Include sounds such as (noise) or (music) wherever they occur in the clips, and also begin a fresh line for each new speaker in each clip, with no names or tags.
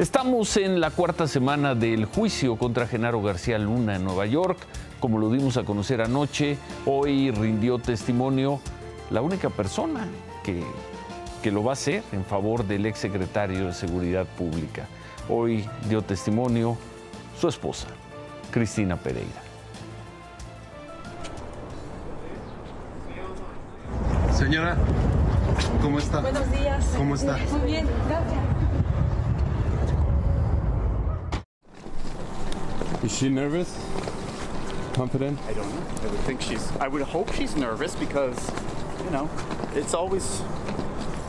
Estamos en la cuarta semana del juicio contra Genaro García Luna en Nueva York. Como lo dimos a conocer anoche, hoy rindió testimonio la única persona que, que lo va a hacer en favor del exsecretario de Seguridad Pública. Hoy dio testimonio su esposa, Cristina Pereira.
Señora, ¿cómo está?
Buenos días.
¿Cómo está?
Muy bien, gracias.
Is she nervous? Confident?
I don't know. I would think she's. I would hope she's nervous because, you know, it's always.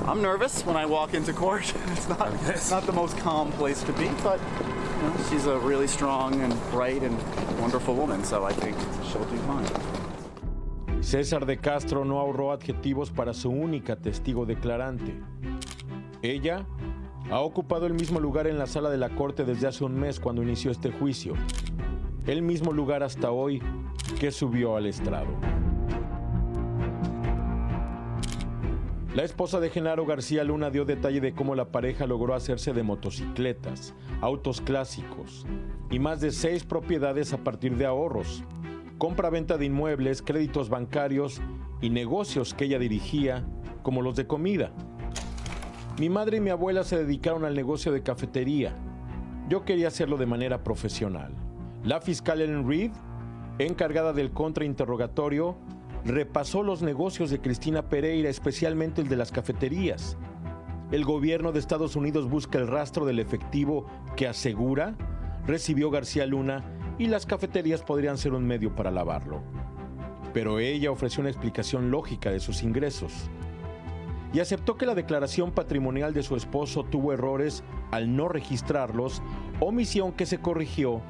I'm nervous when I walk into court. (laughs) It's not. It's not the most calm place to be, but you know, she's a really strong and bright and wonderful woman. So I think she'll do fine.
César de Castro no ahorró adjetivos para su única testigo declarante. Ella ha ocupado el mismo lugar en la sala de la corte desde hace un mes cuando inició este juicio. El mismo lugar hasta hoy que subió al estrado. La esposa de Genaro García Luna dio detalle de cómo la pareja logró hacerse de motocicletas, autos clásicos y más de seis propiedades a partir de ahorros, compra-venta de inmuebles, créditos bancarios y negocios que ella dirigía, como los de comida. Mi madre y mi abuela se dedicaron al negocio de cafetería. Yo quería hacerlo de manera profesional. La fiscal Ellen Reed, encargada del contrainterrogatorio, repasó los negocios de Cristina Pereira, especialmente el de las cafeterías. El gobierno de Estados Unidos busca el rastro del efectivo que asegura recibió García Luna y las cafeterías podrían ser un medio para lavarlo. Pero ella ofreció una explicación lógica de sus ingresos y aceptó que la declaración patrimonial de su esposo tuvo errores al no registrarlos, omisión que se corrigió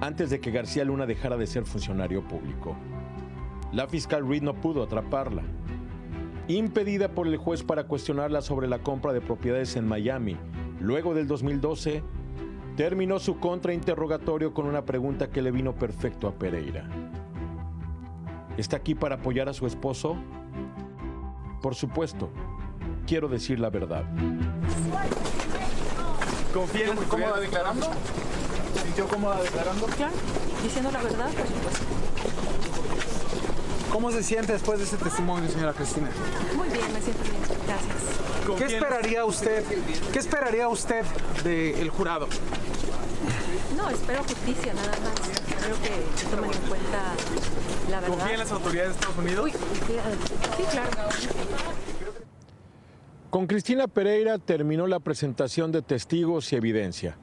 antes de que García Luna dejara de ser funcionario público. La fiscal Reed no pudo atraparla. Impedida por el juez para cuestionarla sobre la compra de propiedades en Miami, luego del 2012, terminó su contrainterrogatorio con una pregunta que le vino perfecto a Pereira. ¿Está aquí para apoyar a su esposo? Por supuesto, quiero decir la verdad.
¿Confía cómoda declarando? ¿Se sintió cómoda declarando?
Claro, diciendo la verdad, por supuesto.
¿Cómo se siente después de ese testimonio, señora Cristina?
Muy bien, me siento bien. Gracias.
¿Qué esperaría usted? ¿Qué esperaría usted del jurado?
No, espero justicia nada más. Espero que tomen en cuenta la verdad.
¿Confía en las autoridades de Estados Unidos?
Uy, sí, claro.
Con Cristina Pereira terminó la presentación de testigos y evidencia.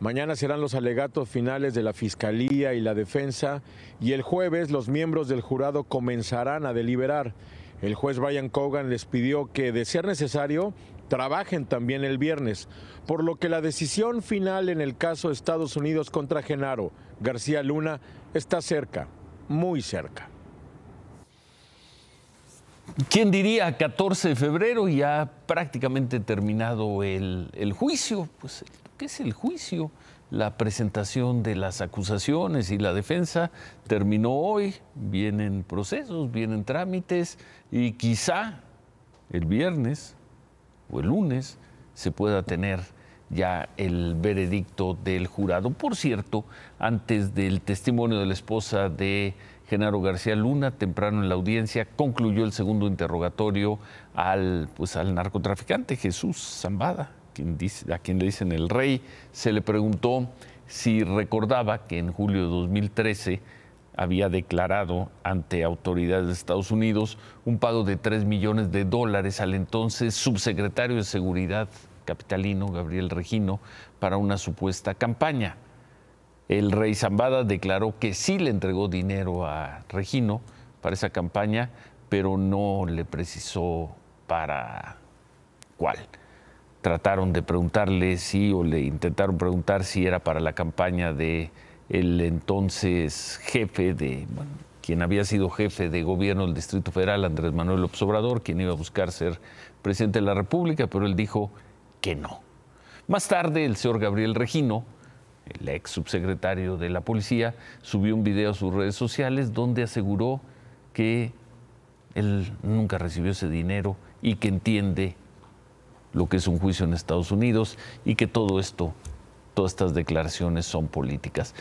Mañana serán los alegatos finales de la Fiscalía y la defensa y el jueves los miembros del jurado comenzarán a deliberar. El juez Brian Cogan les pidió que, de ser necesario, trabajen también el viernes, por lo que la decisión final en el caso Estados Unidos contra Genaro García Luna está cerca, muy cerca.
¿Quién diría 14 de febrero ya prácticamente terminado el, el juicio? Pues, ¿qué es el juicio? La presentación de las acusaciones y la defensa terminó hoy, vienen procesos, vienen trámites y quizá el viernes o el lunes se pueda tener ya el veredicto del jurado. Por cierto, antes del testimonio de la esposa de Genaro García Luna, temprano en la audiencia, concluyó el segundo interrogatorio al, pues, al narcotraficante Jesús Zambada, quien dice, a quien le dicen el rey. Se le preguntó si recordaba que en julio de 2013 había declarado ante autoridades de Estados Unidos un pago de 3 millones de dólares al entonces subsecretario de Seguridad capitalino, Gabriel Regino, para una supuesta campaña. El rey Zambada declaró que sí le entregó dinero a Regino para esa campaña, pero no le precisó para cuál. Trataron de preguntarle si, o le intentaron preguntar si era para la campaña de el entonces jefe de, quien había sido jefe de gobierno del Distrito Federal, Andrés Manuel López Obrador, quien iba a buscar ser presidente de la República, pero él dijo que no. Más tarde, el señor Gabriel Regino, el ex subsecretario de la policía, subió un video a sus redes sociales donde aseguró que él nunca recibió ese dinero y que entiende lo que es un juicio en Estados Unidos y que todo esto todas estas declaraciones son políticas.